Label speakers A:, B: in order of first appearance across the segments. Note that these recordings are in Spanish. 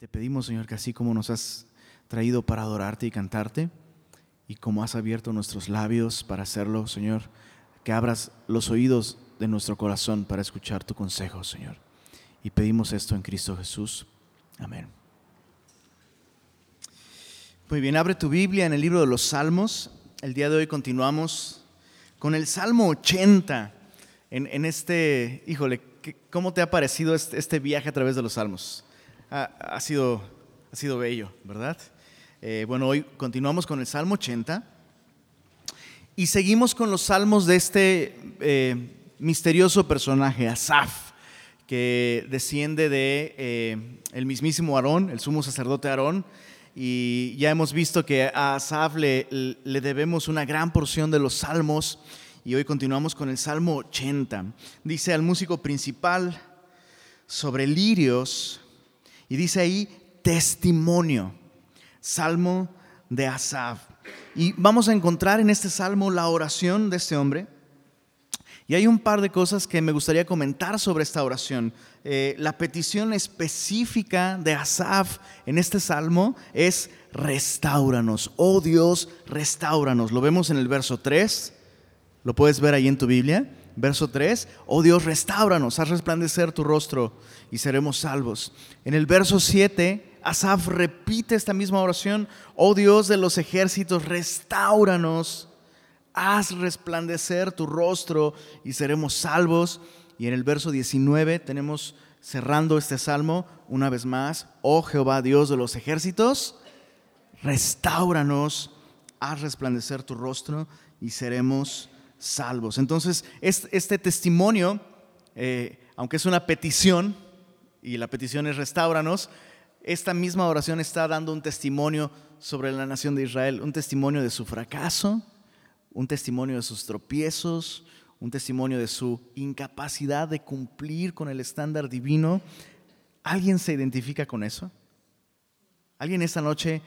A: Te pedimos, Señor, que así como nos has traído para adorarte y cantarte, y como has abierto nuestros labios para hacerlo, Señor, que abras los oídos de nuestro corazón para escuchar tu consejo, Señor. Y pedimos esto en Cristo Jesús. Amén. Muy bien, abre tu Biblia en el libro de los Salmos. El día de hoy continuamos con el Salmo 80. En, este, híjole, ¿cómo te ha parecido este, este viaje a través de los Salmos? Ha, sido, ha sido bello, ¿verdad? Eh, bueno, hoy continuamos con el Salmo 80 y seguimos con los salmos de este eh, misterioso personaje, Asaf, que desciende de eh, el mismísimo Aarón, el sumo sacerdote Aarón, y ya hemos visto que a Asaf le, le debemos una gran porción de los salmos y hoy continuamos con el Salmo 80. Dice al músico principal sobre lirios, y dice ahí testimonio, salmo de Asaf. Y vamos a encontrar en este salmo la oración de este hombre. Y hay un par de cosas que me gustaría comentar sobre esta oración. Eh, la petición específica de Asaf en este salmo es restauranos. Oh Dios, restauranos. Lo vemos en el verso 3. Lo puedes ver ahí en tu Biblia. Verso 3, oh Dios, restauranos, haz resplandecer tu rostro y seremos salvos. En el verso 7, Asaf repite esta misma oración, oh Dios de los ejércitos, restauranos, haz resplandecer tu rostro y seremos salvos. Y en el verso 19 tenemos cerrando este salmo una vez más, oh Jehová Dios de los ejércitos, restauranos, haz resplandecer tu rostro y seremos salvos. Entonces, este testimonio, eh, aunque es una petición, y la petición es restauranos, esta misma oración está dando un testimonio sobre la nación de Israel, un testimonio de su fracaso, un testimonio de sus tropiezos, un testimonio de su incapacidad de cumplir con el estándar divino. ¿Alguien se identifica con eso? ¿Alguien esta noche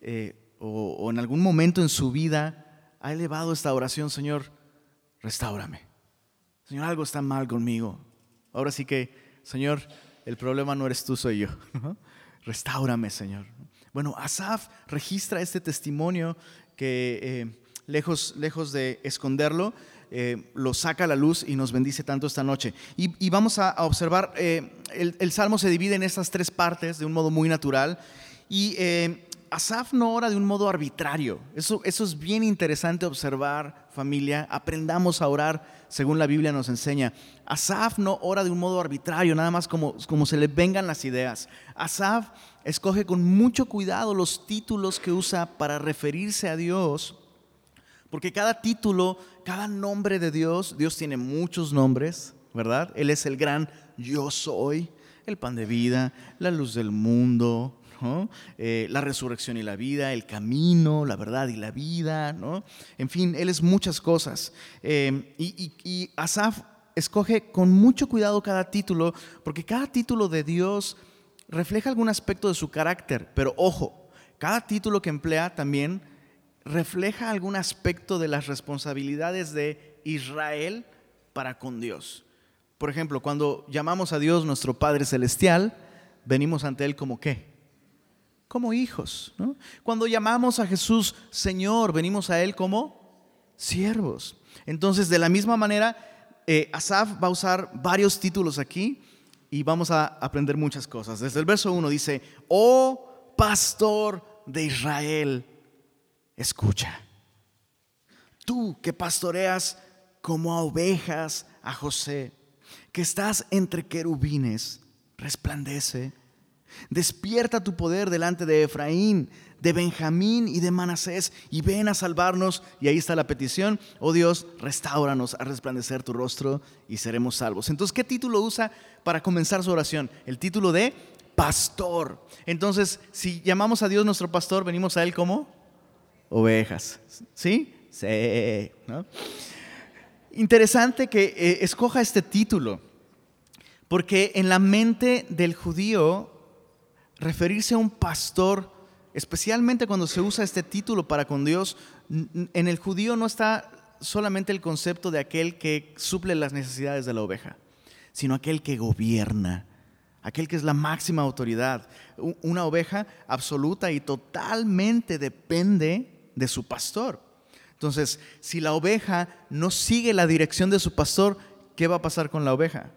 A: eh, o en algún momento en su vida ha elevado esta oración, Señor? Restaurame. Señor, algo está mal conmigo. Ahora sí que, Señor, el problema no eres tú, soy yo. Restaurame, Señor. Bueno, Asaf registra este testimonio que eh, lejos, lejos de esconderlo, eh, lo saca a la luz y nos bendice tanto esta noche. Y, vamos a, observar, eh, el, el, salmo se divide en estas tres partes de un modo muy natural. Y Asaf no ora de un modo arbitrario. Eso, eso es bien interesante observar, familia. Aprendamos a orar según la Biblia nos enseña. Asaf no ora de un modo arbitrario, nada más como, como se le vengan las ideas. Asaf escoge con mucho cuidado los títulos que usa para referirse a Dios. Porque cada título, cada nombre de Dios, Dios tiene muchos nombres, ¿verdad? Él es el gran yo soy, el pan de vida, la luz del mundo, eh, la resurrección y la vida, el camino, la verdad y la vida, ¿no? En fin, Él es muchas cosas. Eh, y, Asaf escoge con mucho cuidado cada título, porque cada título de Dios refleja algún aspecto de su carácter, pero ojo, cada título que emplea también refleja algún aspecto de las responsabilidades de Israel para con Dios. Por ejemplo, cuando llamamos a Dios nuestro Padre Celestial, venimos ante Él como qué? Como hijos. Cuando llamamos a Jesús Señor, venimos a Él como siervos. Entonces, de la misma manera, eh, Asaf va a usar varios títulos aquí y vamos a aprender muchas cosas. Desde el verso 1 dice, oh pastor de Israel, escucha. Tú que pastoreas como a ovejas a José, que estás entre querubines, resplandece Despierta tu poder delante de Efraín, de Benjamín y de Manasés y ven a salvarnos. Y ahí está la petición. Oh Dios, restauranos a resplandecer tu rostro y seremos salvos. Entonces, ¿qué título usa para comenzar su oración? El título de pastor. Entonces, si llamamos a Dios nuestro pastor, venimos a Él como ovejas. ¿Sí? Sí. Interesante que eh, escoja este título, porque en la mente del judío referirse a un pastor, especialmente cuando se usa este título para con Dios, en el judío no está solamente el concepto de aquel que suple las necesidades de la oveja, sino aquel que gobierna, aquel que es la máxima autoridad. Una oveja absoluta y totalmente depende de su pastor. Entonces, si la oveja no sigue la dirección de su pastor, ¿qué va a pasar con la oveja?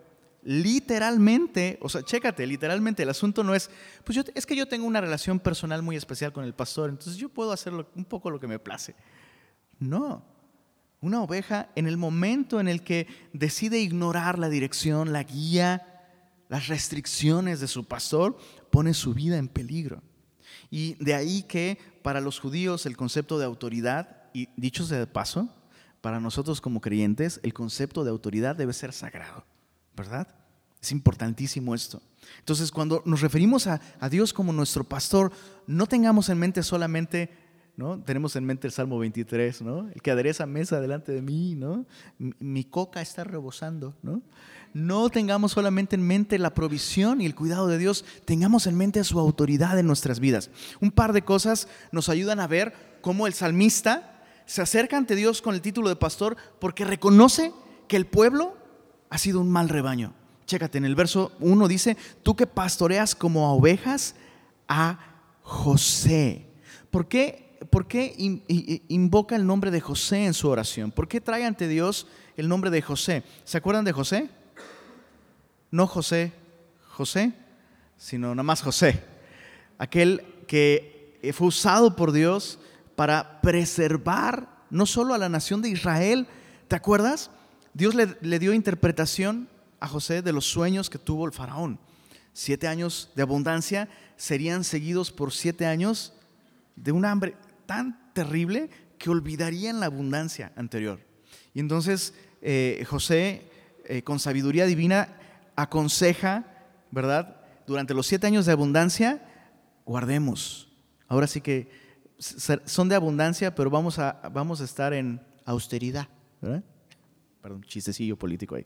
A: Literalmente, o sea, chécate, literalmente el asunto no es, pues yo, es que yo tengo una relación personal muy especial con el pastor, entonces yo puedo hacer un poco lo que me place. No, una oveja en el momento en el que decide ignorar la dirección, la guía, las restricciones de su pastor, pone su vida en peligro. Y de ahí que para los judíos el concepto de autoridad, y dicho sea de paso, para nosotros como creyentes el concepto de autoridad debe ser sagrado, ¿verdad? Es importantísimo esto. Entonces, cuando nos referimos a, Dios como nuestro pastor, no tengamos en mente solamente ¿no? Tenemos en mente el Salmo 23, ¿no? El que adereza mesa delante de mí, ¿no? Mi, coca está rebosando, ¿no? No tengamos solamente en mente la provisión y el cuidado de Dios, tengamos en mente su autoridad en nuestras vidas. Un par de cosas nos ayudan a ver cómo el salmista se acerca ante Dios con el título de pastor porque reconoce que el pueblo ha sido un mal rebaño. Chécate, en el verso 1 dice, tú que pastoreas como a ovejas a José. ¿Por qué ¿por qué invoca el nombre de José en su oración? ¿Por qué trae ante Dios el nombre de José? ¿Se acuerdan de José? No José, José, sino nada más José. Aquel que fue usado por Dios para preservar no solo a la nación de Israel, ¿te acuerdas? Dios le, le dio interpretación a José de los sueños que tuvo el faraón. Siete años de abundancia serían seguidos por siete años de un hambre tan terrible que olvidarían la abundancia anterior. Y entonces eh, José, eh, con sabiduría divina, aconseja, ¿verdad? Durante los siete años de abundancia, guardemos. Ahora sí que son de abundancia, pero vamos a, vamos a estar en austeridad. Perdón, chistecillo político ahí.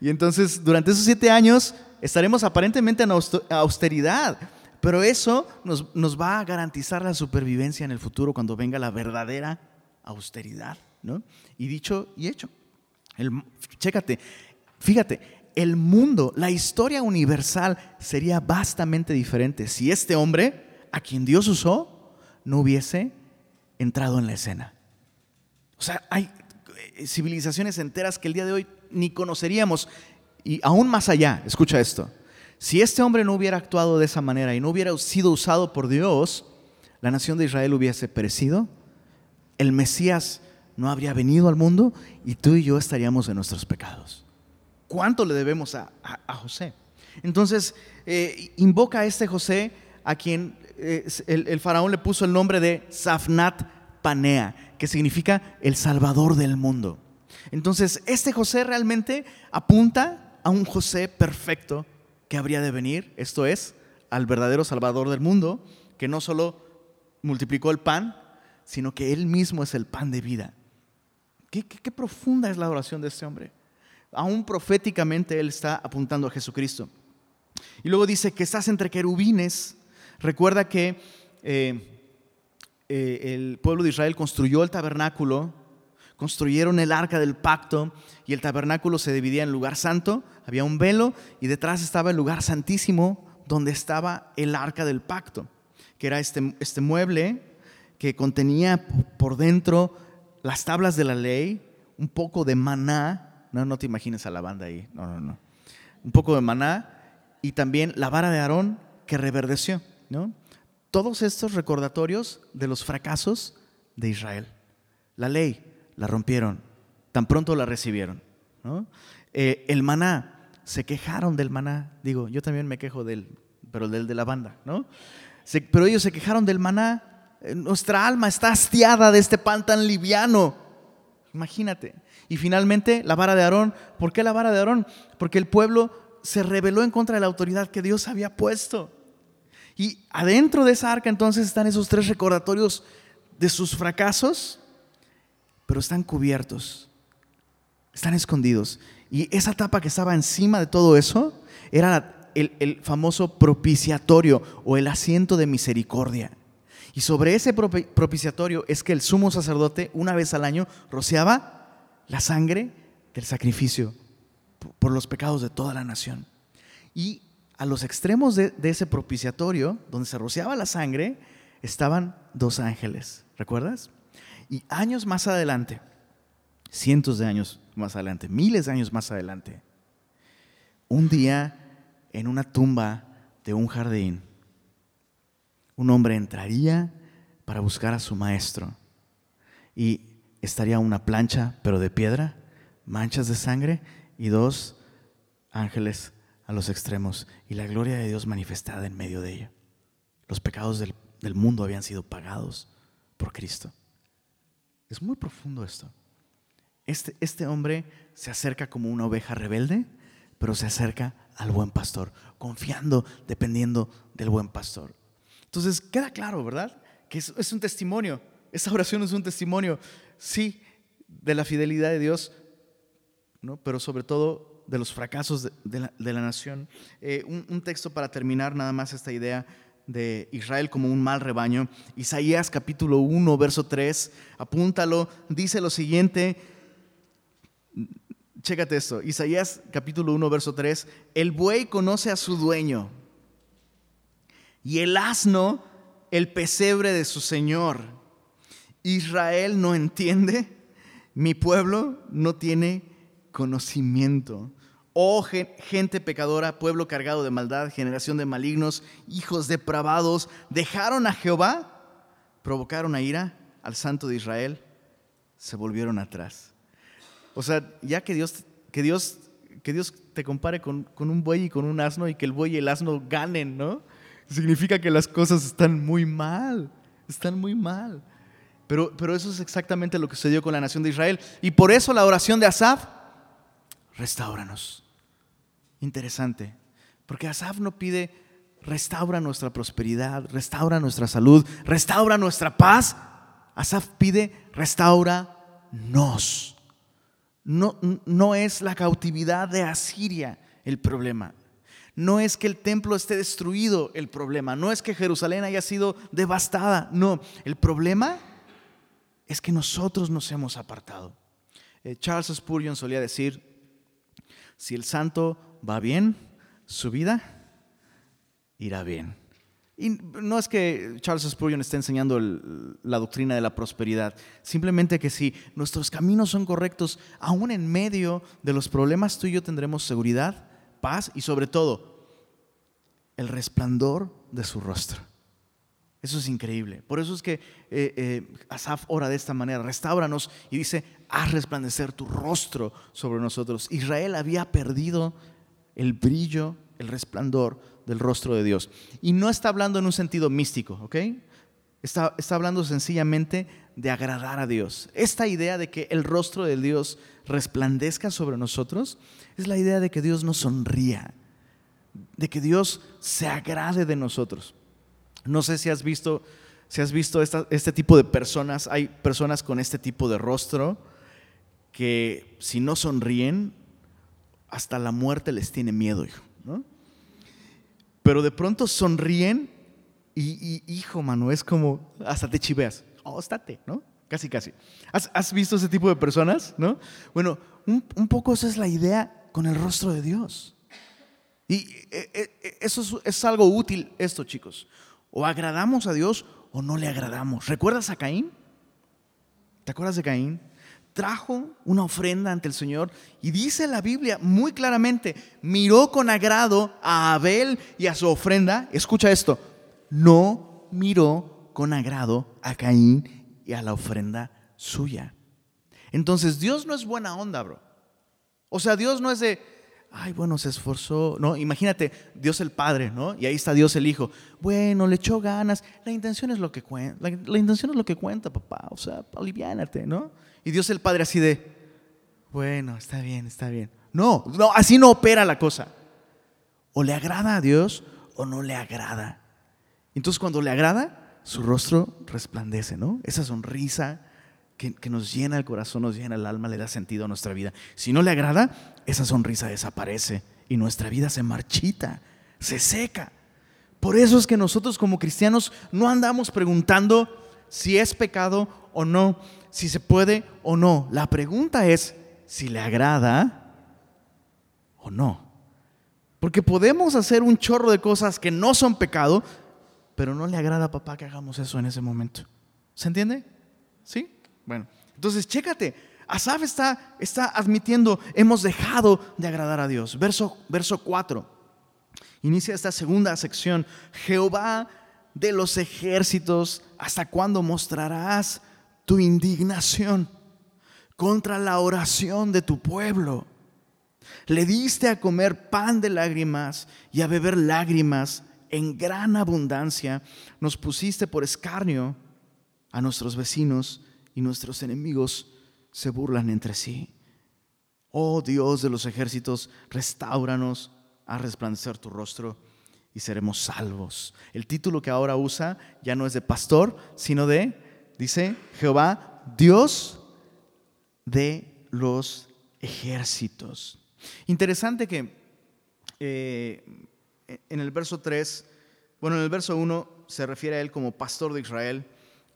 A: Y entonces, durante esos siete años, estaremos aparentemente en austeridad pero eso nos, va a garantizar la supervivencia en el futuro cuando venga la verdadera austeridad. ¿no? Y dicho y hecho. El, chécate, fíjate, el mundo, la historia universal sería vastamente diferente si este hombre, a quien Dios usó, no hubiese entrado en la escena. O sea, hay eh, civilizaciones enteras que el día de hoy ni conoceríamos. Y aún más allá, escucha esto, si este hombre no hubiera actuado de esa manera y no hubiera sido usado por Dios, la nación de Israel hubiese perecido, el Mesías no habría venido al mundo y tú y yo estaríamos en nuestros pecados. ¿Cuánto le debemos a, José? Entonces, eh, invoca a este José a quien eh, el, el, faraón le puso el nombre de Safnat Panea, que significa el Salvador del mundo. Entonces, este José realmente apunta a un José perfecto que habría de venir, esto es, al verdadero Salvador del mundo, que no solo multiplicó el pan, sino que Él mismo es el pan de vida. Qué, profunda es la oración de este hombre. Aún proféticamente Él está apuntando a Jesucristo. Y luego dice que estás entre querubines. Recuerda que eh, eh, el pueblo de Israel construyó el tabernáculo construyeron el arca del pacto y el tabernáculo se dividía en lugar santo, había un velo y detrás estaba el lugar santísimo donde estaba el arca del pacto, que era este, este mueble que contenía por dentro las tablas de la ley, un poco de maná, no, no te imagines a la banda ahí, no, no, no, un poco de maná y también la vara de Aarón que reverdeció, ¿no? Todos estos recordatorios de los fracasos de Israel. La ley, la rompieron, tan pronto la recibieron. Eh, el maná, se quejaron del maná. Digo, yo también me quejo del, pero del de la banda, ¿no? pero ellos se quejaron del maná. Eh, nuestra alma está hastiada de este pan tan liviano. Imagínate. Y finalmente la vara de Aarón. ¿Por qué la vara de Aarón? Porque el pueblo se rebeló en contra de la autoridad que Dios había puesto. Y adentro de esa arca entonces están esos tres recordatorios de sus fracasos pero están cubiertos, están escondidos. Y esa tapa que estaba encima de todo eso era el, famoso propiciatorio o el asiento de misericordia. Y sobre ese propiciatorio es que el sumo sacerdote una vez al año rociaba la sangre del sacrificio por los pecados de toda la nación. Y a los extremos de, de ese propiciatorio, donde se rociaba la sangre, estaban dos ángeles, ¿recuerdas? Y años más adelante, cientos de años más adelante, miles de años más adelante, un día en una tumba de un jardín, un hombre entraría para buscar a su maestro y estaría una plancha, pero de piedra, manchas de sangre y dos ángeles a los extremos y la gloria de Dios manifestada en medio de ella. Los pecados del, del mundo habían sido pagados por Cristo. Es muy profundo esto. Este, este hombre se acerca como una oveja rebelde, pero se acerca al buen pastor, confiando, dependiendo del buen pastor. Entonces, queda claro, ¿verdad? Que es, un testimonio. Esa oración es un testimonio, sí, de la fidelidad de Dios, ¿no? pero sobre todo de los fracasos de, la, nación. Eh, un texto para terminar nada más esta idea de Israel como un mal rebaño. Isaías capítulo 1, verso 3, apúntalo, dice lo siguiente, chécate esto, Isaías capítulo 1, verso 3, el buey conoce a su dueño y el asno el pesebre de su señor. Israel no entiende, mi pueblo no tiene conocimiento. Oh gente pecadora, pueblo cargado de maldad, generación de malignos, hijos depravados, dejaron a Jehová, provocaron a ira al santo de Israel, se volvieron atrás. O sea, ya que Dios, que Dios, que Dios te compare con, con un buey y con un asno y que el buey y el asno ganen, ¿no? Significa que las cosas están muy mal, están muy mal. Pero, pero eso es exactamente lo que sucedió con la nación de Israel. Y por eso la oración de Asaf, restauranos. Interesante, porque Asaf no pide restaura nuestra prosperidad, restaura nuestra salud, restaura nuestra paz. Asaf pide restaura nos. No, no es la cautividad de Asiria el problema. No es que el templo esté destruido el problema. No es que Jerusalén haya sido devastada. No, el problema es que nosotros nos hemos apartado. Eh, Charles Spurgeon solía decir, si el santo va bien, su vida irá bien. Y no es que Charles Spurgeon esté enseñando la doctrina de la prosperidad, simplemente que si nuestros caminos son correctos, aún en medio de los problemas tú y yo tendremos seguridad, paz y sobre todo el resplandor de su rostro. Eso es increíble. Por eso es que eh, eh, Asaf ora de esta manera, restauranos y dice, haz resplandecer tu rostro sobre nosotros. Israel había perdido el brillo, el resplandor del rostro de Dios. Y no está hablando en un sentido místico, ¿ok? Está, está hablando sencillamente de agradar a Dios. Esta idea de que el rostro de Dios resplandezca sobre nosotros es la idea de que Dios nos sonría, de que Dios se agrade de nosotros. No sé si has visto, si has visto este tipo de personas, hay personas con este tipo de rostro que si no sonríen, hasta la muerte les tiene miedo, hijo. Pero de pronto sonríen y, hijo, mano, es como, hasta te chiveas. Oh, estate, ¿no? Casi, casi. ¿Has, visto ese tipo de personas, no? Bueno, un, poco esa es la idea con el rostro de Dios. Y eh, eh, eso es, es algo útil esto, chicos. O agradamos a Dios o no le agradamos. ¿Recuerdas a Caín? ¿Te acuerdas de Caín? Trajo una ofrenda ante el Señor y dice la Biblia muy claramente, miró con agrado a Abel y a su ofrenda. Escucha esto, no miró con agrado a Caín y a la ofrenda suya. Entonces Dios no es buena onda, bro. O sea, Dios no es de, ay, bueno, se esforzó. No, imagínate, Dios el Padre, ¿no? Y ahí está Dios el Hijo. Bueno, le echó ganas. La intención es lo que cuenta. La, intención es lo que cuenta, papá. O sea, aliviánate, ¿no? Y Dios el Padre así de, bueno, está bien, está bien. No, no, así no opera la cosa. O le agrada a Dios o no le agrada. Entonces cuando le agrada, su rostro resplandece, ¿no? Esa sonrisa que, que, nos llena el corazón, nos llena el alma, le da sentido a nuestra vida. Si no le agrada, esa sonrisa desaparece y nuestra vida se marchita, se seca. Por eso es que nosotros como cristianos no andamos preguntando si es pecado o no si se puede o no. La pregunta es si le agrada o no. Porque podemos hacer un chorro de cosas que no son pecado, pero no le agrada a papá que hagamos eso en ese momento. ¿Se entiende? ¿Sí? Bueno, entonces chécate. Asaf está, está admitiendo, hemos dejado de agradar a Dios. Verso, verso 4. Inicia esta segunda sección. Jehová de los ejércitos, ¿hasta cuándo mostrarás tu indignación contra la oración de tu pueblo? Le diste a comer pan de lágrimas y a beber lágrimas en gran abundancia. Nos pusiste por escarnio a nuestros vecinos y nuestros enemigos se burlan entre sí. Oh Dios de los ejércitos, restauranos a resplandecer tu rostro y seremos salvos. El título que ahora usa ya no es de pastor, sino de, dice Jehová, Dios de los ejércitos. Interesante que eh, en el verso 3, bueno, en el verso 1 se refiere a él como pastor de Israel,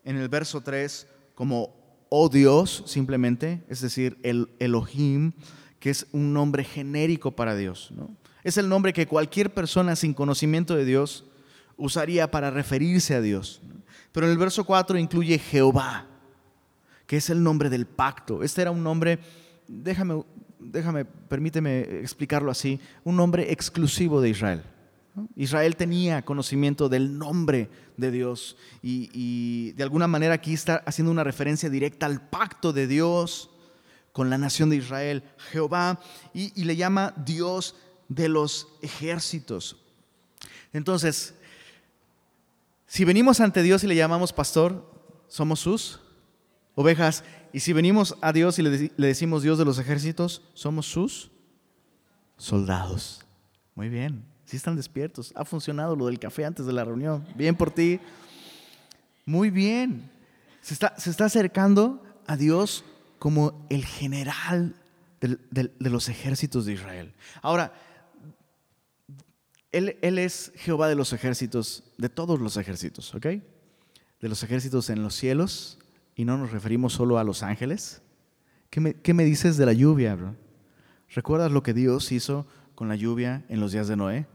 A: en el verso 3 como oh Dios simplemente, es decir, el Elohim, que es un nombre genérico para Dios. Es el nombre que cualquier persona sin conocimiento de Dios usaría para referirse a Dios. Pero en el verso 4 incluye Jehová, que es el nombre del pacto. Este era un nombre, déjame déjame, permíteme explicarlo así, un nombre exclusivo de Israel. Israel tenía conocimiento del nombre de Dios y, de alguna manera aquí está haciendo una referencia directa al pacto de Dios con la nación de Israel, Jehová, y, y le llama Dios de los ejércitos. Entonces, si venimos ante Dios y le llamamos pastor, somos sus ovejas y si venimos a Dios y le, decimos Dios de los ejércitos, somos sus soldados. Muy bien, si están despiertos. Ha funcionado lo del café antes de la reunión. Bien por ti. Muy bien. Se está, se está acercando a Dios como el general de, los ejércitos de Israel. Ahora, él, es Jehová de los ejércitos, de todos los ejércitos, ¿ok? De los ejércitos en los cielos y no nos referimos solo a los ángeles? ¿Qué me, dices de la lluvia, bro? ¿Recuerdas lo que Dios hizo con la lluvia en los días de Noé?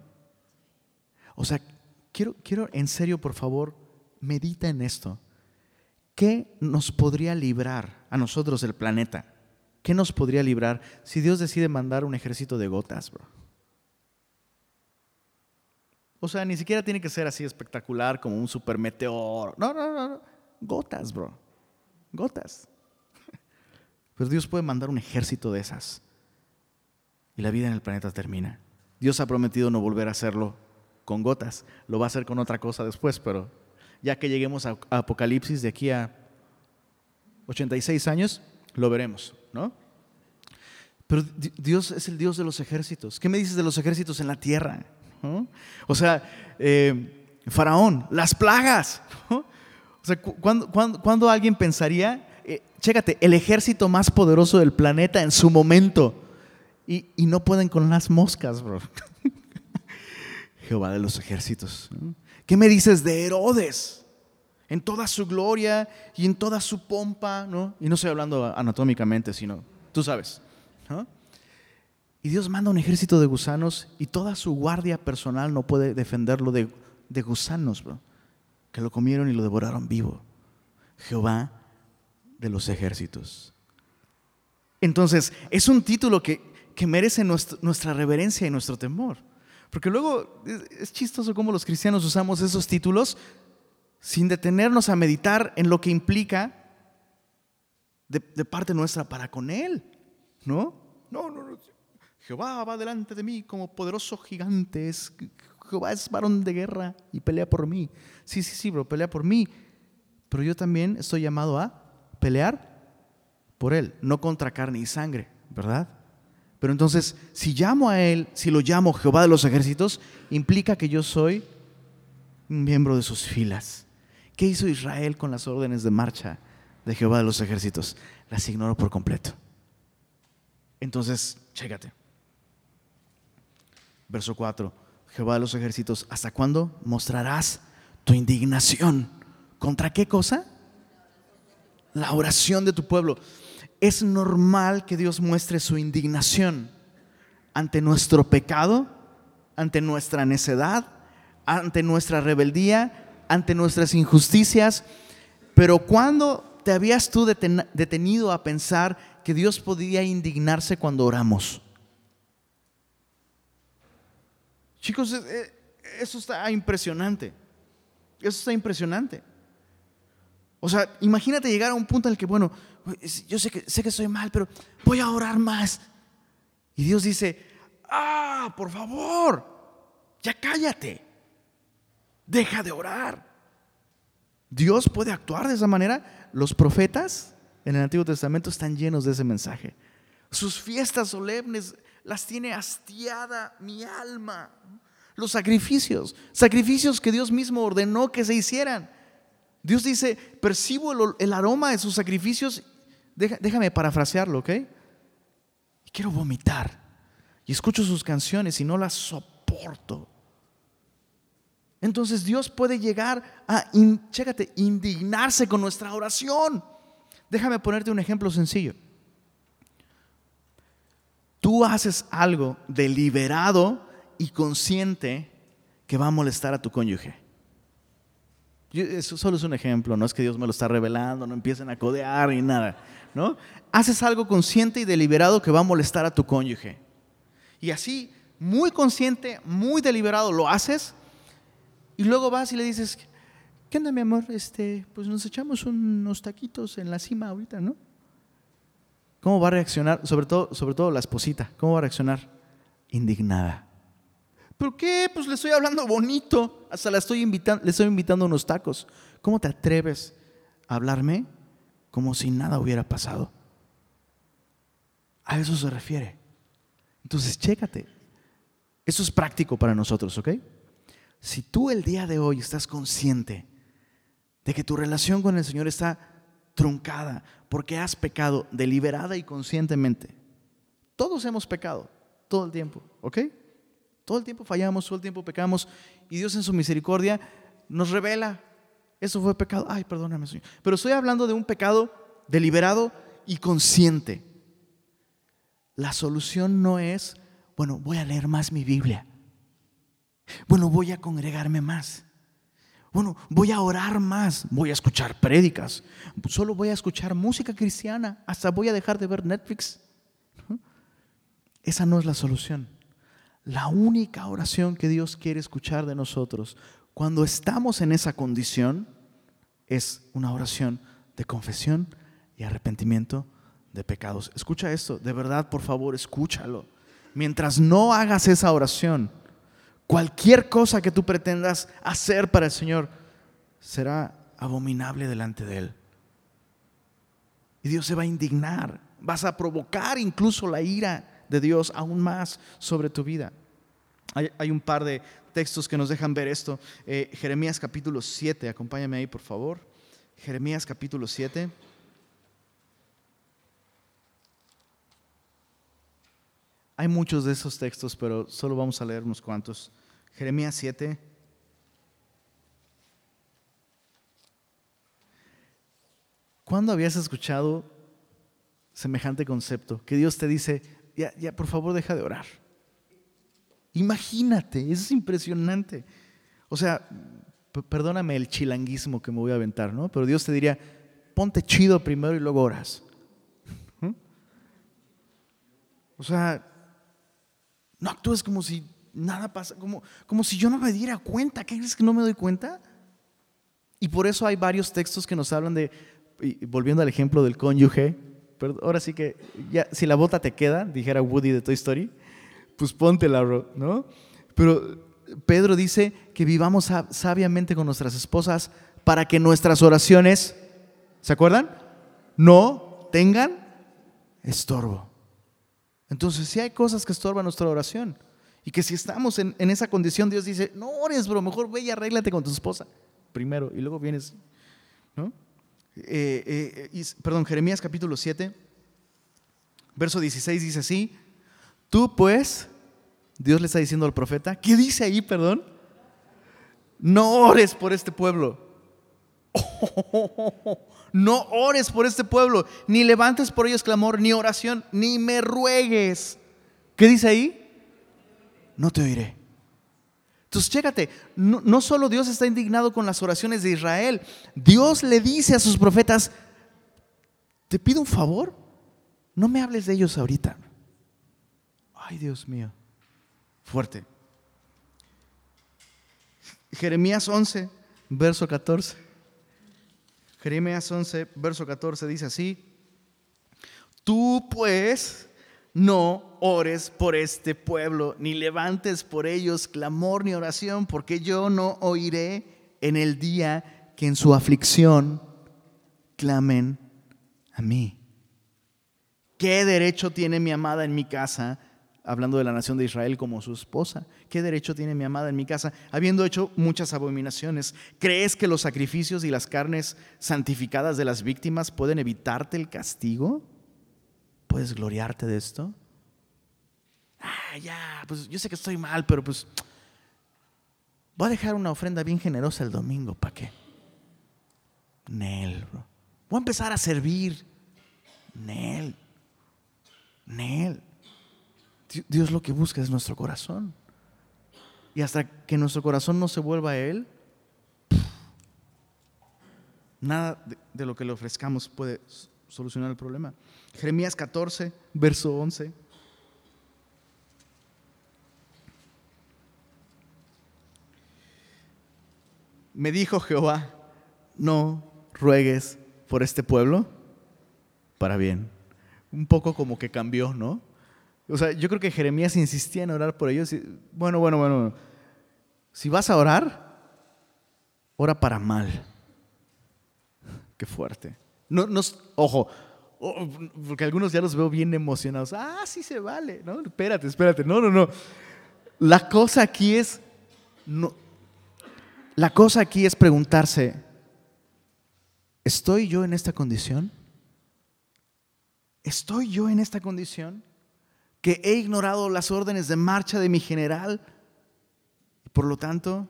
A: O sea, quiero, quiero en serio, por favor, medita en esto. ¿Qué nos podría librar a nosotros del planeta? ¿Qué nos podría librar si Dios decide mandar un ejército de gotas, bro? O sea, ni siquiera tiene que ser así espectacular como un super meteor. No, no, no, no. Gotas, bro gotas. Pero Dios puede mandar un ejército de esas y la vida en el planeta termina. Dios ha prometido no volver a hacerlo con gotas, lo va a hacer con otra cosa después, pero ya que lleguemos a Apocalipsis de aquí a 86 años, lo veremos, ¿no? Pero Dios es el Dios de los ejércitos. ¿Qué me dices de los ejércitos en la tierra? O sea, eh, Faraón, las plagas. O sea, ¿cuándo, alguien pensaría, eh, chécate, el ejército más poderoso del planeta en su momento y, no pueden con las moscas, bro? Jehová de los ejércitos. ¿Qué me dices de Herodes? En toda su gloria y en toda su pompa, ¿no? Y no estoy hablando anatómicamente, sino, tú sabes, Y Dios manda un ejército de gusanos y toda su guardia personal no puede defenderlo de, de gusanos, bro que lo comieron y lo devoraron vivo. Jehová de los ejércitos. Entonces, es un título que, merece nuestra reverencia y nuestro temor. Porque luego es chistoso cómo los cristianos usamos esos títulos sin detenernos a meditar en lo que implica de, de parte nuestra para con Él. ¿No? No, no, no. Jehová va delante de mí como poderoso gigante. Es Jehová es varón de guerra y pelea por mí. Sí, sí, sí, bro, pelea por mí. Pero yo también estoy llamado a pelear por Él, no contra carne y sangre, ¿verdad? Pero entonces, si llamo a Él, si lo llamo Jehová de los ejércitos, implica que yo soy un miembro de sus filas. ¿Qué hizo Israel con las órdenes de marcha de Jehová de los ejércitos? Las ignoró por completo. Entonces, chécate. Verso 4. Jehová de los ejércitos, ¿hasta cuándo mostrarás tu indignación? ¿Contra qué cosa? La oración de tu pueblo. Es normal que Dios muestre su indignación ante nuestro pecado ante nuestra necedad, ante nuestra rebeldía, ante nuestras injusticias. Pero cuando te habías tú detenido a pensar que Dios podía indignarse cuando oramos? Chicos, eh, eh, eso está impresionante. Eso está impresionante. O sea, imagínate llegar a un punto en el que, bueno, yo sé que, sé que soy mal, pero voy a orar más. Y Dios dice, ah, por favor, ya cállate. Deja de orar. Dios puede actuar de esa manera. Los profetas en el Antiguo Testamento están llenos de ese mensaje. Sus fiestas solemnes las tiene hastiada mi alma. Los sacrificios, sacrificios que Dios mismo ordenó que se hicieran. Dios dice, percibo el, aroma de sus sacrificios. déjame parafrasearlo, ¿ok? Y quiero vomitar. Y escucho sus canciones y no las soporto. Entonces Dios puede llegar a, chécate, indignarse con nuestra oración. Déjame ponerte un ejemplo sencillo. Tú haces algo deliberado y consciente que va a molestar a tu cónyuge. eso solo es un ejemplo, no es que Dios me lo está revelando, no empiecen a codear ni nada, ¿no? Haces algo consciente y deliberado que va a molestar a tu cónyuge. Y así, muy consciente, muy deliberado lo haces y luego vas y le dices, ¿qué onda mi amor? Este, pues nos echamos unos taquitos en la cima ahorita, ¿no? ¿Cómo va a reaccionar? Sobre todo, sobre todo la esposita, ¿cómo va a reaccionar? Indignada. ¿Pero qué? Pues le estoy hablando bonito. Hasta la estoy invitando, le estoy invitando unos tacos. ¿Cómo te atreves a hablarme como si nada hubiera pasado? A eso se refiere. Entonces, chécate. Eso es práctico para nosotros, ¿ok? Si tú el día de hoy estás consciente de que tu relación con el Señor está truncada porque has pecado deliberada y conscientemente, todos hemos pecado, todo el tiempo, ¿ok? Todo el tiempo fallamos, todo el tiempo pecamos y Dios en su misericordia nos revela, eso fue pecado, ay, perdóname Señor. Pero estoy hablando de un pecado deliberado y consciente. La solución no es, bueno, voy a leer más mi Biblia. Bueno, voy a congregarme más. Bueno, voy a orar más, voy a escuchar prédicas, solo voy a escuchar música cristiana, hasta voy a dejar de ver Netflix. Esa no es la solución. La única oración que Dios quiere escuchar de nosotros cuando estamos en esa condición es una oración de confesión y arrepentimiento de pecados. Escucha esto, de verdad, por favor, escúchalo. Mientras no hagas esa oración, Cualquier cosa que tú pretendas hacer para el Señor será abominable delante de Él. Y Dios se va a indignar. Vas a provocar incluso la ira de Dios aún más sobre tu vida. Hay, un par de textos que nos dejan ver esto. Eh, Jeremías capítulo 7, acompáñame ahí por favor. Jeremías capítulo 7. Hay muchos de esos textos, pero solo vamos a leer unos cuantos. Jeremías 7. ¿Cuándo habías escuchado semejante concepto? Que Dios te dice, ya, ya, por favor deja de orar. Imagínate, eso es impresionante. O sea, perdóname el chilanguismo que me voy a aventar, ¿no? Pero Dios te diría, ponte chido primero y luego oras. O sea, no actúes como si nada pasa, como, como si yo no me diera cuenta. ¿Qué crees que no me doy cuenta? Y por eso hay varios textos que nos hablan de, volviendo al ejemplo del cónyuge, pero ahora sí que, ya, si la bota te queda, dijera Woody de Toy Story, pues póntela, ¿no? Pero Pedro dice que vivamos sabiamente con nuestras esposas para que nuestras oraciones, ¿se acuerdan? No tengan estorbo. Entonces, si hay cosas que estorban nuestra oración, y que si estamos en, esa condición, Dios dice, no ores, bro, mejor ve y arréglate con tu esposa primero y luego vienes. ¿no? Eh, eh, perdón, Jeremías capítulo 7, verso 16 dice así, tú pues, Dios le está diciendo al profeta, ¿qué dice ahí, perdón? No ores por este pueblo. no ores por este pueblo, ni levantes por ellos clamor, ni oración, ni me ruegues. ¿Qué dice ahí? no te oiré. Entonces, chécate, no, no, solo Dios está indignado con las oraciones de Israel, Dios le dice a sus profetas, te pido un favor, no me hables de ellos ahorita. Ay, Dios mío, fuerte. Jeremías 11, verso 14. Jeremías 11, verso 14 dice así, tú pues no ores por este pueblo, ni levantes por ellos clamor ni oración, porque yo no oiré en el día que en su aflicción clamen a mí. ¿Qué derecho tiene mi amada en mi casa? Hablando de la nación de Israel como su esposa. ¿Qué derecho tiene mi amada en mi casa? Habiendo hecho muchas abominaciones. ¿Crees que los sacrificios y las carnes santificadas de las víctimas pueden evitarte el castigo? ¿Puedes gloriarte de esto? Ah, ya, pues yo sé que estoy mal, pero pues voy a dejar una ofrenda bien generosa el domingo, ¿para qué? Nel, bro. Voy a empezar a servir. Nel. Nel. Dios lo que busca es nuestro corazón. Y hasta que nuestro corazón no se vuelva a Él, nada de, lo que le ofrezcamos puede solucionar el problema. Jeremías 14, verso 11. Me dijo Jehová, no ruegues por este pueblo para bien. Un poco como que cambió, ¿no? O sea, yo creo que Jeremías insistía en orar por ellos. Bueno, bueno, bueno. Si vas a orar, ora para mal. Qué fuerte. No, no, ojo, porque algunos ya los veo bien emocionados. Ah, sí se vale. No, espérate, espérate. No, no, no. La cosa aquí es, no, la cosa aquí es preguntarse, ¿Estoy yo en esta condición? ¿Estoy yo en esta condición? Que he ignorado las órdenes de marcha de mi general y por lo tanto,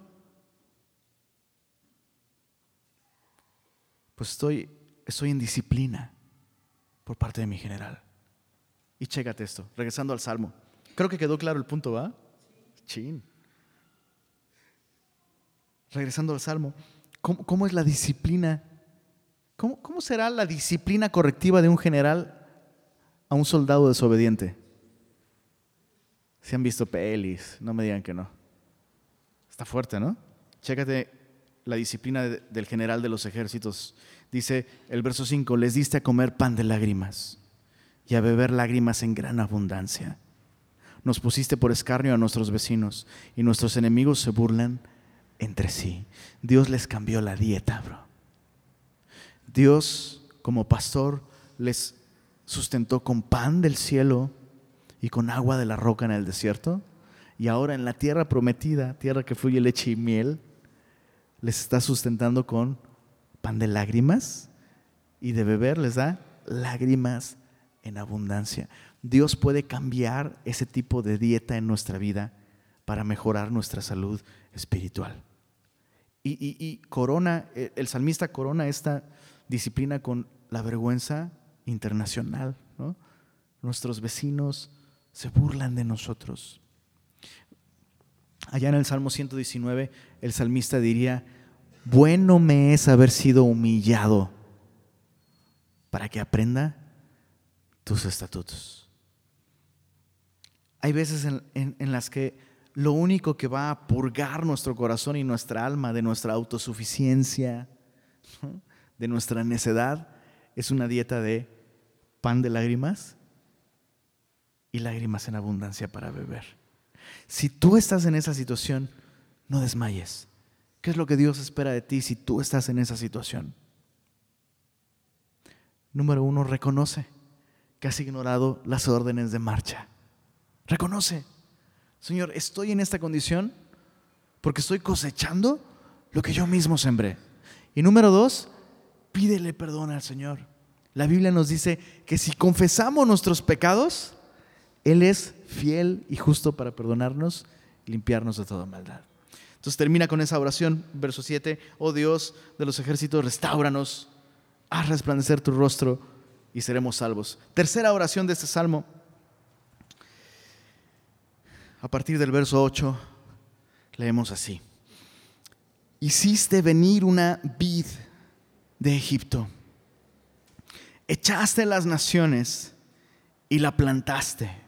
A: pues estoy, estoy en disciplina por parte de mi general. Y chécate esto, regresando al Salmo. Creo que quedó claro el punto, ¿va? Chin. Regresando al Salmo, ¿cómo, cómo es la disciplina ¿Cómo, será la disciplina correctiva de un general a un soldado desobediente? Si han visto pelis, no me digan que no. Está fuerte, ¿no? Chécate la disciplina del general de los ejércitos. Dice el verso 5, les diste a comer pan de lágrimas y a beber lágrimas en gran abundancia. Nos pusiste por escarnio a nuestros vecinos y nuestros enemigos se burlan entre sí. Dios les cambió la dieta, bro. Dios como pastor les sustentó con pan del cielo y con agua de la roca en el desierto. Y ahora en la tierra prometida, tierra que fluye leche y miel, les está sustentando con pan de lágrimas y de beber les da lágrimas en abundancia. Dios puede cambiar ese tipo de dieta en nuestra vida para mejorar nuestra salud espiritual. Y, corona, el salmista corona esta disciplina con la vergüenza internacional. Nuestros vecinos se burlan de nosotros. Allá en el Salmo 119, el salmista diría, bueno me es haber sido humillado para que aprenda tus estatutos. Hay veces en, las que lo único que va a purgar nuestro corazón y nuestra alma de nuestra autosuficiencia, de nuestra necedad es una dieta de pan de lágrimas y lágrimas en abundancia para beber. Si tú estás en esa situación, no desmayes. ¿Qué es lo que Dios espera de ti si tú estás en esa situación? Número uno, reconoce que has ignorado las órdenes de marcha. Reconoce, Señor, estoy en esta condición porque estoy cosechando lo que yo mismo sembré. Y número dos, pídele perdón al Señor. La Biblia nos dice que si confesamos nuestros pecados, Él es fiel y justo para perdonarnos y limpiarnos de toda maldad. Entonces termina con esa oración, verso 7, oh Dios de los ejércitos, restauranos, haz resplandecer tu rostro y seremos salvos. Tercera oración de este salmo, a partir del verso 8, leemos así. Hiciste venir una vid de Egipto. Echaste las naciones y la plantaste.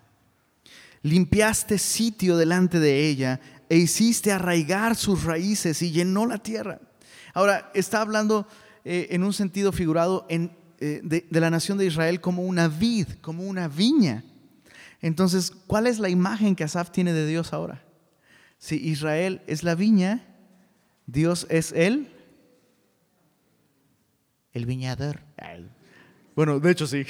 A: Limpiaste sitio delante de ella e hiciste arraigar sus raíces y llenó la tierra. Ahora, está hablando eh, en un sentido figurado en, eh, de, de la nación de Israel como una vid, como una viña. Entonces, ¿cuál es la imagen que Asaf tiene de Dios ahora? Si Israel es la viña, Dios es el, el viñador. Bueno, de hecho sí.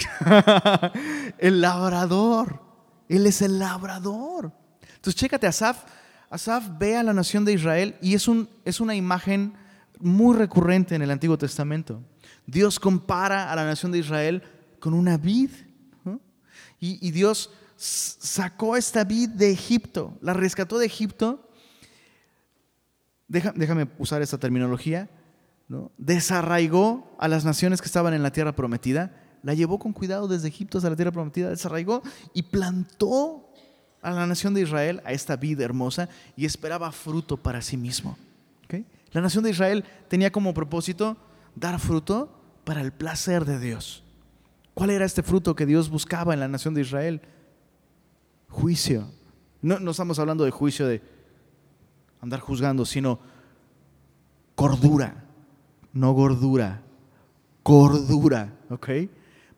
A: el labrador. Él es el labrador. Entonces, chécate, Asaf, Asaf ve a la nación de Israel y es, un, es una imagen muy recurrente en el Antiguo Testamento. Dios compara a la nación de Israel con una vid. Y, Dios sacó esta vid de Egipto, la rescató de Egipto. déjame usar esta terminología. ¿no? Desarraigó a las naciones que estaban en la tierra prometida, la llevó con cuidado desde Egipto hasta la tierra prometida, desarraigó y plantó a la nación de Israel, a esta vida hermosa, y esperaba fruto para sí mismo. La nación de Israel tenía como propósito dar fruto para el placer de Dios. ¿Cuál era este fruto que Dios buscaba en la nación de Israel? juicio. No, no estamos hablando de juicio de andar juzgando, sino cordura, no gordura, cordura, ¿ok?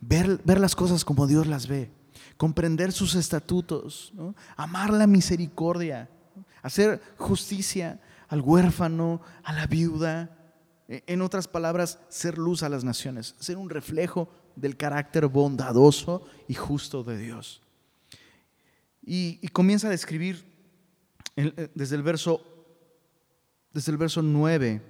A: Ver, ver, las cosas como Dios las ve, comprender sus estatutos, amar la misericordia, hacer justicia al huérfano, a la viuda, e, en otras palabras, ser luz a las naciones, ser un reflejo del carácter bondadoso y justo de Dios. Y, comienza a describir eh, desde el verso, desde el verso 9,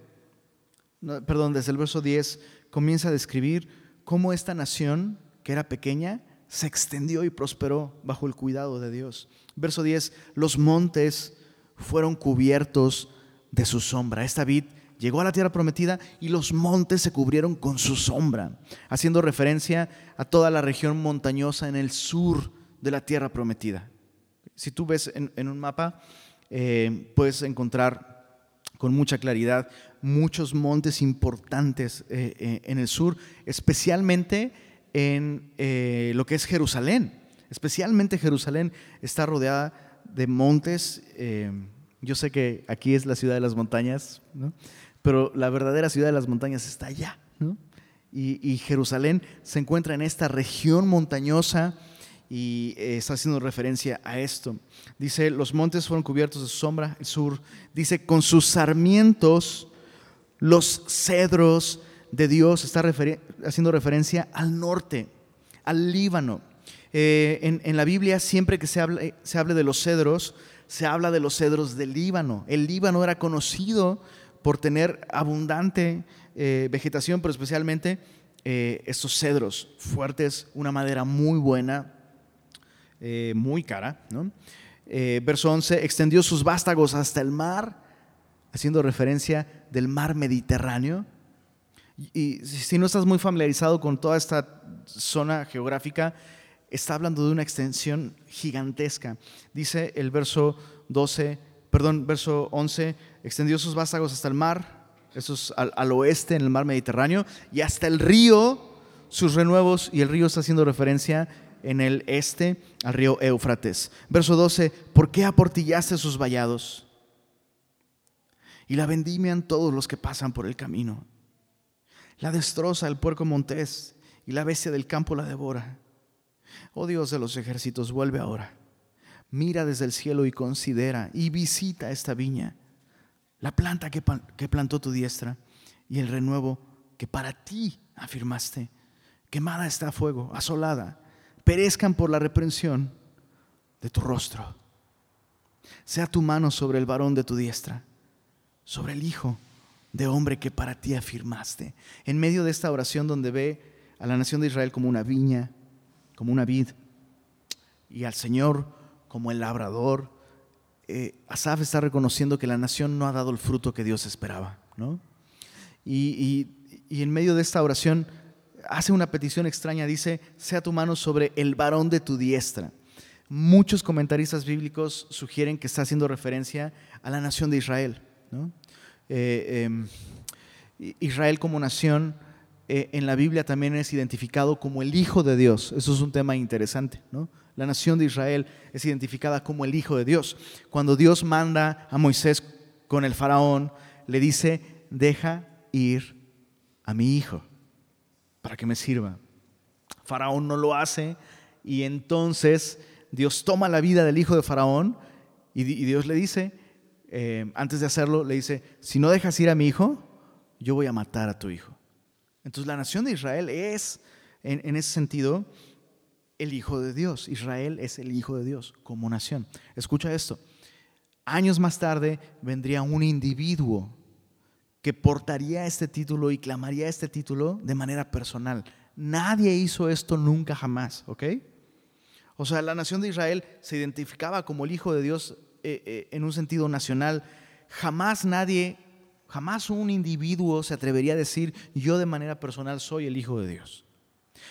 A: perdón, desde el verso 10, comienza a describir cómo esta nación, que era pequeña, se extendió y prosperó bajo el cuidado de Dios. Verso 10, los montes fueron cubiertos de su sombra. Esta vid llegó a la tierra prometida y los montes se cubrieron con su sombra, haciendo referencia a toda la región montañosa en el sur de la tierra prometida. Si tú ves en, un mapa, eh, puedes encontrar con mucha claridad muchos montes importantes eh, eh, en el sur, especialmente en lo que es Jerusalén. Especialmente Jerusalén está rodeada de montes. yo sé que aquí es la ciudad de las montañas, pero la verdadera ciudad de las montañas está allá. y Jerusalén se encuentra en esta región montañosa y eh, está haciendo referencia a esto. Dice, los montes fueron cubiertos de sombra, el sur. Dice, con sus sarmientos, los cedros de Dios, está haciendo referencia al norte, al Líbano. Eh, en, la Biblia, siempre que se hable, se hable de los cedros, se habla de los cedros del Líbano. El Líbano era conocido por tener abundante eh, vegetación, pero especialmente estos cedros fuertes, una madera muy buena, eh, muy cara. Eh, verso 11, extendió sus vástagos hasta el mar, haciendo referencia del mar Mediterráneo. Y, si no estás muy familiarizado con toda esta zona geográfica, está hablando de una extensión gigantesca. Dice el verso 12, perdón, verso 11, extendió sus vástagos hasta el mar, eso es al, al, oeste en el mar Mediterráneo, y hasta el río, sus renuevos, y el río está haciendo referencia en el este al río Éufrates. Verso 12, ¿por qué aportillaste sus vallados? Y la vendimian todos los que pasan por el camino. La destroza el puerco montés y la bestia del campo la devora. Oh Dios de los ejércitos, vuelve ahora. Mira desde el cielo y considera y visita esta viña, la planta que, que plantó tu diestra y el renuevo que para ti afirmaste. Quemada está a fuego, asolada perezcan por la reprensión de tu rostro. Sea tu mano sobre el varón de tu diestra, sobre el hijo de hombre que para ti afirmaste. En medio de esta oración donde ve a la nación de Israel como una viña, como una vid, y al Señor como el labrador, eh, Asaf está reconociendo que la nación no ha dado el fruto que Dios esperaba. y en medio de esta oración hace una petición extraña, dice, sea tu mano sobre el varón de tu diestra. muchos comentaristas bíblicos sugieren que está haciendo referencia a la nación de Israel. Em, Israel como nación eh, en la Biblia también es identificado como el Hijo de Dios. Eso es un tema interesante. La nación de Israel es identificada como el Hijo de Dios. Cuando Dios manda a Moisés con el faraón, le dice, deja ir a mi hijo para que me sirva. Faraón no lo hace y entonces Dios toma la vida del hijo de Faraón y, Dios le dice, eh, antes de hacerlo, le dice, si no dejas ir a mi hijo, yo voy a matar a tu hijo. Entonces la nación de Israel es, en, en ese sentido, el hijo de Dios. Israel es el hijo de Dios como nación. Escucha esto. Años más tarde vendría un individuo que portaría este título y clamaría este título de manera personal. Nadie hizo esto nunca jamás, ¿ok? O sea, la nación de Israel se identificaba como el Hijo de Dios eh, eh, en un sentido nacional. Jamás nadie, jamás un individuo se atrevería a decir, yo de manera personal soy el Hijo de Dios.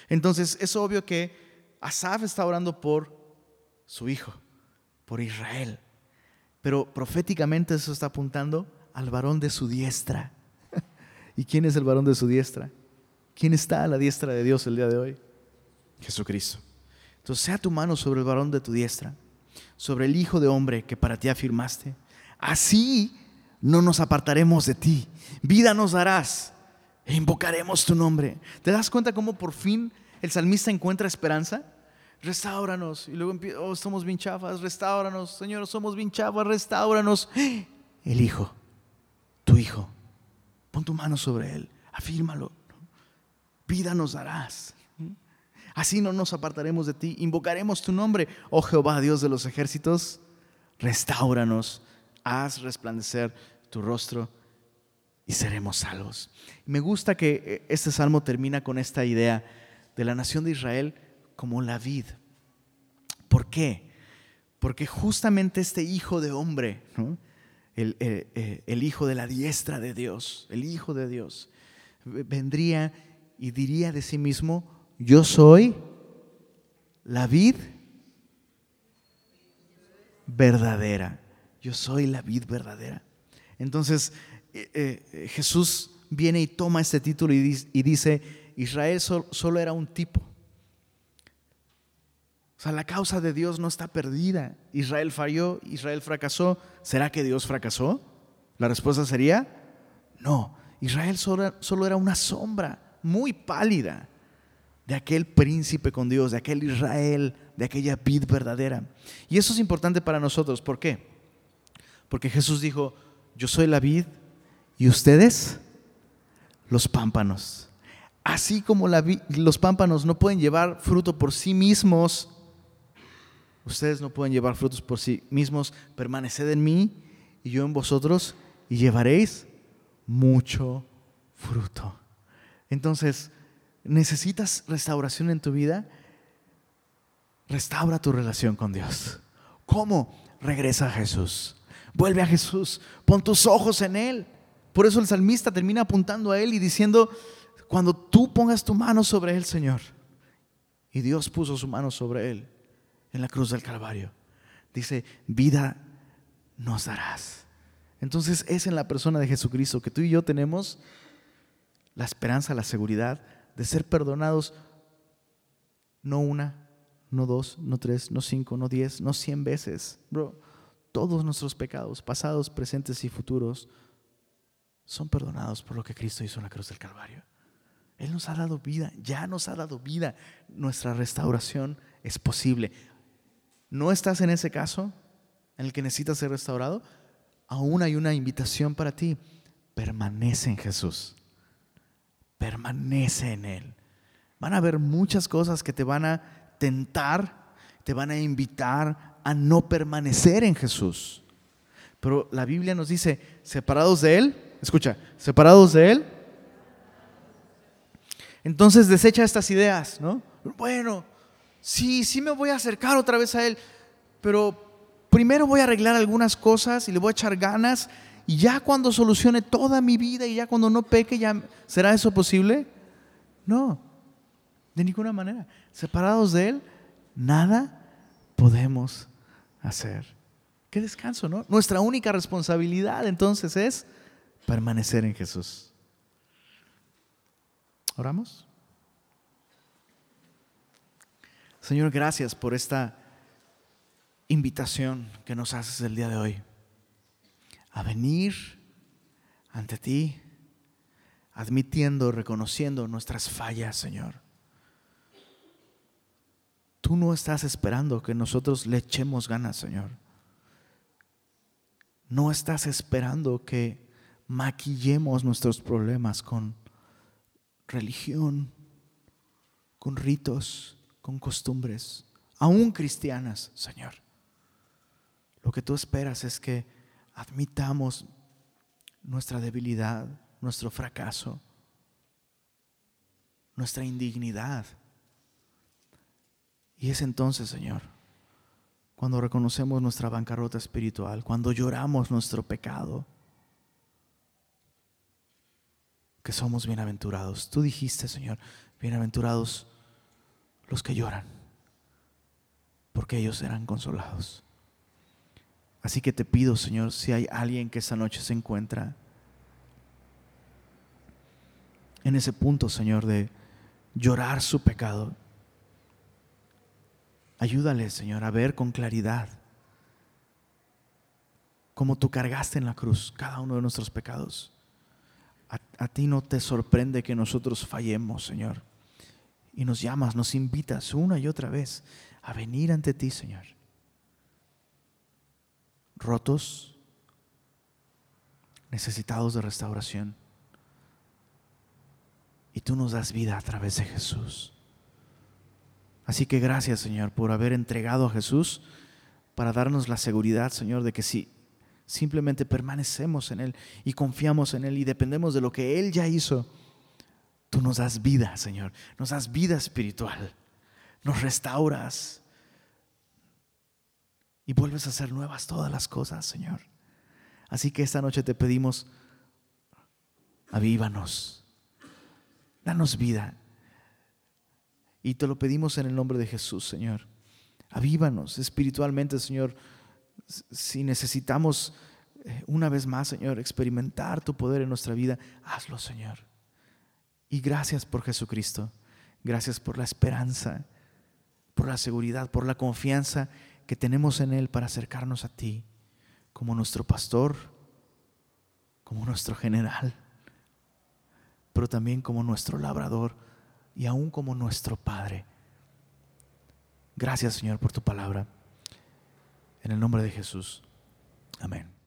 A: Entonces, es obvio que Asaf está orando por su hijo, por Israel. Pero proféticamente eso está apuntando al varón de su diestra. ¿Y quién es el varón de su diestra? ¿Quién está a la diestra de Dios el día de hoy? Jesucristo. Entonces, sea tu mano sobre el varón de tu diestra, sobre el Hijo de hombre que para ti afirmaste. Así no nos apartaremos de ti. Vida nos darás e invocaremos tu nombre. ¿Te das cuenta cómo por fin el salmista encuentra esperanza? Restauranos. Y luego empieza, oh, somos bien chafas, restauranos. Señor, somos bien chafas, restauranos. El Hijo, tu Hijo. Pon tu mano sobre él, afírmalo. Vida nos darás. Así no nos apartaremos de ti. Invocaremos tu nombre, oh Jehová, Dios de los ejércitos. Restauranos, haz resplandecer tu rostro y seremos salvos. Me gusta que eh, este salmo termina con esta idea de la nación de Israel como la vid. ¿Por qué? Porque justamente este hijo de hombre, eh, eh, el hijo de la diestra de Dios, el hijo de Dios, vendría y diría de sí mismo, yo soy la vid verdadera. Yo soy la vid verdadera. Entonces eh, eh, Jesús viene y toma este título y, dice, Israel solo era un tipo. O sea, la causa de Dios no está perdida. Israel falló, Israel fracasó. ¿Será que Dios fracasó? La respuesta sería, no. Israel solo era una sombra muy pálida de aquel príncipe con Dios, de aquel Israel, de aquella vid verdadera. Y eso es importante para nosotros. ¿Por qué? Porque Jesús dijo, yo soy la vid y ustedes los pámpanos. Así como los pámpanos no pueden llevar fruto por sí mismos, ustedes no pueden llevar frutos por sí mismos, permaneced en mí y yo en vosotros y llevaréis mucho fruto. Entonces, necesitas restauración en tu vida, restaura tu relación con Dios. ¿Cómo? Regresa a Jesús. Vuelve a Jesús. Pon tus ojos en Él. Por eso el salmista termina apuntando a Él y diciendo, cuando tú pongas tu mano sobre Él, Señor, y Dios puso su mano sobre Él en la cruz del Calvario, dice, vida nos darás. Entonces es en la persona de Jesucristo que tú y yo tenemos la esperanza, la seguridad de ser perdonados no una, no dos, no tres, no cinco, no diez, no cien veces. Bro, todos nuestros pecados, pasados, presentes y futuros, son perdonados por lo que Cristo hizo en la cruz del Calvario. Él nos ha dado vida, ya nos ha dado vida. Nuestra restauración es posible. ¿No estás en ese caso en el que necesitas ser restaurado? Aún hay una invitación para ti. Permanece en Jesús permanece en Él. Van a haber muchas cosas que te van a tentar, te van a invitar a no permanecer en Jesús. Pero la Biblia nos dice, separados de Él, escucha, separados de Él. Entonces desecha estas ideas, ¿no? Bueno, sí, sí me voy a acercar otra vez a Él, pero primero voy a arreglar algunas cosas y le voy a echar ganas y ya cuando solucione toda mi vida y ya cuando no peque, ya ¿será eso posible? No, de ninguna manera. Separados de Él, nada podemos hacer. Qué descanso, ¿no? Nuestra única responsabilidad entonces es permanecer en Jesús. ¿Oramos? Señor, gracias por esta invitación que nos haces el día de hoy a venir ante ti, admitiendo, reconociendo nuestras fallas, Señor. Tú no estás esperando que nosotros le echemos ganas, Señor. No estás esperando que maquillemos nuestros problemas con religión, con ritos, con costumbres, aún cristianas, Señor. Lo que tú esperas es que admitamos nuestra debilidad, nuestro fracaso, nuestra indignidad. Y es entonces, Señor, cuando reconocemos nuestra bancarrota espiritual, cuando lloramos nuestro pecado, que somos bienaventurados. Tú dijiste, Señor, bienaventurados los que lloran, porque ellos serán consolados. Así que te pido, Señor, si hay alguien que esta noche se encuentra en ese punto, Señor, de llorar su pecado, ayúdale, Señor, a ver con claridad cómo tú cargaste en la cruz cada uno de nuestros pecados. A, a, ti no te sorprende que nosotros fallemos, Señor. Y nos llamas, nos invitas una y otra vez a venir ante ti, Señor rotos, necesitados de restauración. Y tú nos das vida a través de Jesús. Así que gracias, Señor, por haber entregado a Jesús para darnos la seguridad, Señor, de que si simplemente permanecemos en Él y confiamos en Él y dependemos de lo que Él ya hizo, tú nos das vida, Señor. Nos das vida espiritual. Nos restauras y vuelves a hacer nuevas todas las cosas, Señor. Así que esta noche te pedimos, avívanos, danos vida. Y te lo pedimos en el nombre de Jesús, Señor. Avívanos espiritualmente, Señor. Si necesitamos eh, una vez más, Señor, experimentar tu poder en nuestra vida, hazlo, Señor. Y gracias por Jesucristo. Gracias por la esperanza, por la seguridad, por la confianza que tenemos en Él para acercarnos a ti como nuestro pastor, como nuestro general, pero también como nuestro labrador y aún como nuestro Padre. Gracias Señor por tu palabra. En el nombre de Jesús. Amén.